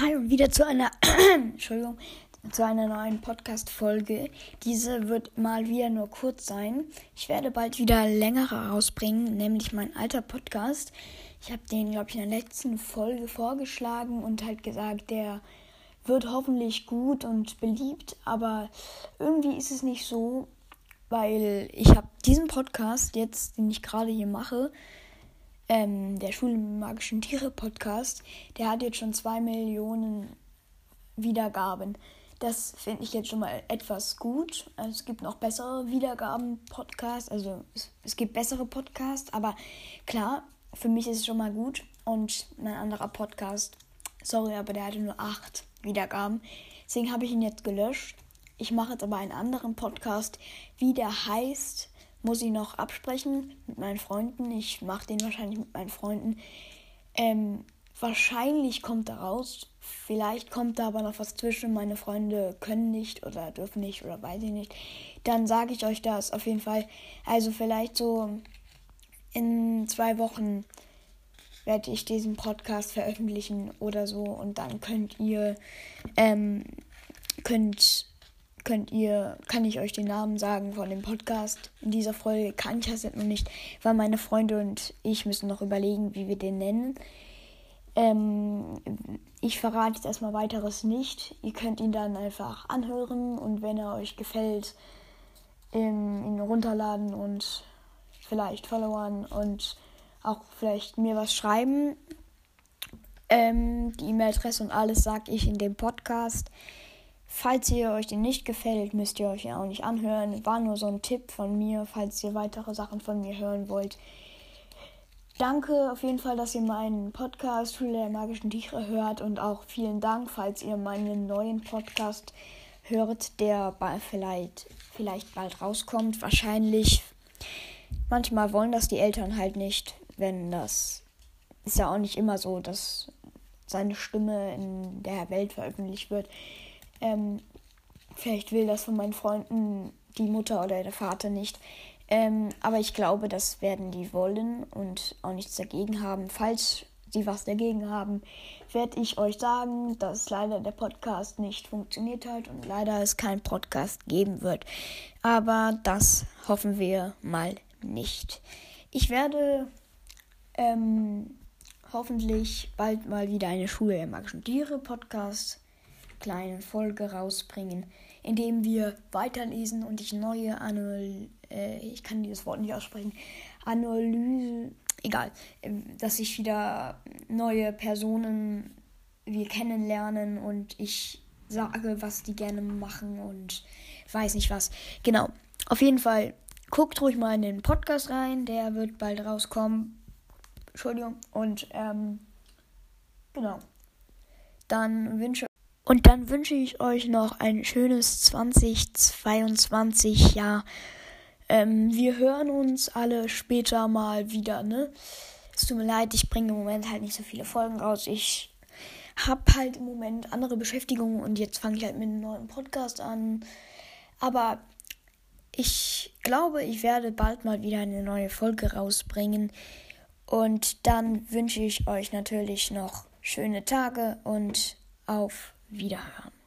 Hi und wieder zu einer Entschuldigung, zu einer neuen Podcast Folge. Diese wird mal wieder nur kurz sein. Ich werde bald wieder längere rausbringen, nämlich mein alter Podcast. Ich habe den glaube ich in der letzten Folge vorgeschlagen und halt gesagt, der wird hoffentlich gut und beliebt, aber irgendwie ist es nicht so, weil ich habe diesen Podcast jetzt, den ich gerade hier mache, ähm, der Schule magischen Tiere Podcast, der hat jetzt schon zwei Millionen Wiedergaben. Das finde ich jetzt schon mal etwas gut. Also es gibt noch bessere Wiedergaben-Podcasts, also es, es, gibt bessere Podcasts, aber klar, für mich ist es schon mal gut. Und mein anderer Podcast, sorry, aber der hatte nur acht Wiedergaben. Deswegen habe ich ihn jetzt gelöscht. Ich mache jetzt aber einen anderen Podcast, wie der heißt muss ich noch absprechen mit meinen Freunden. Ich mache den wahrscheinlich mit meinen Freunden. Ähm, wahrscheinlich kommt da raus. Vielleicht kommt da aber noch was zwischen. Meine Freunde können nicht oder dürfen nicht oder weiß ich nicht. Dann sage ich euch das auf jeden Fall. Also vielleicht so in zwei Wochen werde ich diesen Podcast veröffentlichen oder so und dann könnt ihr ähm, könnt könnt ihr, kann ich euch den Namen sagen von dem Podcast. In dieser Folge kann ich das jetzt noch nicht, weil meine Freunde und ich müssen noch überlegen, wie wir den nennen. Ähm, ich verrate jetzt erstmal weiteres nicht. Ihr könnt ihn dann einfach anhören und wenn er euch gefällt, ähm, ihn runterladen und vielleicht followern und auch vielleicht mir was schreiben. Ähm, die E-Mail-Adresse und alles sage ich in dem Podcast. Falls ihr euch den nicht gefällt, müsst ihr euch ja auch nicht anhören. War nur so ein Tipp von mir, falls ihr weitere Sachen von mir hören wollt. Danke auf jeden Fall, dass ihr meinen Podcast Schule der magischen Tiere hört und auch vielen Dank, falls ihr meinen neuen Podcast hört, der vielleicht, vielleicht bald rauskommt. Wahrscheinlich. Manchmal wollen das die Eltern halt nicht, wenn das ist ja auch nicht immer so, dass seine Stimme in der Welt veröffentlicht wird. Ähm, vielleicht will das von meinen Freunden die Mutter oder der Vater nicht. Ähm, aber ich glaube, das werden die wollen und auch nichts dagegen haben. Falls sie was dagegen haben, werde ich euch sagen, dass leider der Podcast nicht funktioniert hat und leider es keinen Podcast geben wird. Aber das hoffen wir mal nicht. Ich werde ähm, hoffentlich bald mal wieder eine Schule der magischen Tiere Podcast kleine Folge rausbringen, indem wir weiterlesen und ich neue Analyse, äh, ich kann dieses Wort nicht aussprechen, Analyse, egal, äh, dass ich wieder neue Personen wir kennenlernen und ich sage, was die gerne machen und weiß nicht was. Genau. Auf jeden Fall guckt ruhig mal in den Podcast rein, der wird bald rauskommen. Entschuldigung. Und ähm, genau. Dann wünsche und dann wünsche ich euch noch ein schönes 2022 Jahr. Ähm, wir hören uns alle später mal wieder, ne? Es tut mir leid, ich bringe im Moment halt nicht so viele Folgen raus. Ich habe halt im Moment andere Beschäftigungen und jetzt fange ich halt mit einem neuen Podcast an. Aber ich glaube, ich werde bald mal wieder eine neue Folge rausbringen. Und dann wünsche ich euch natürlich noch schöne Tage und auf Wiederhören.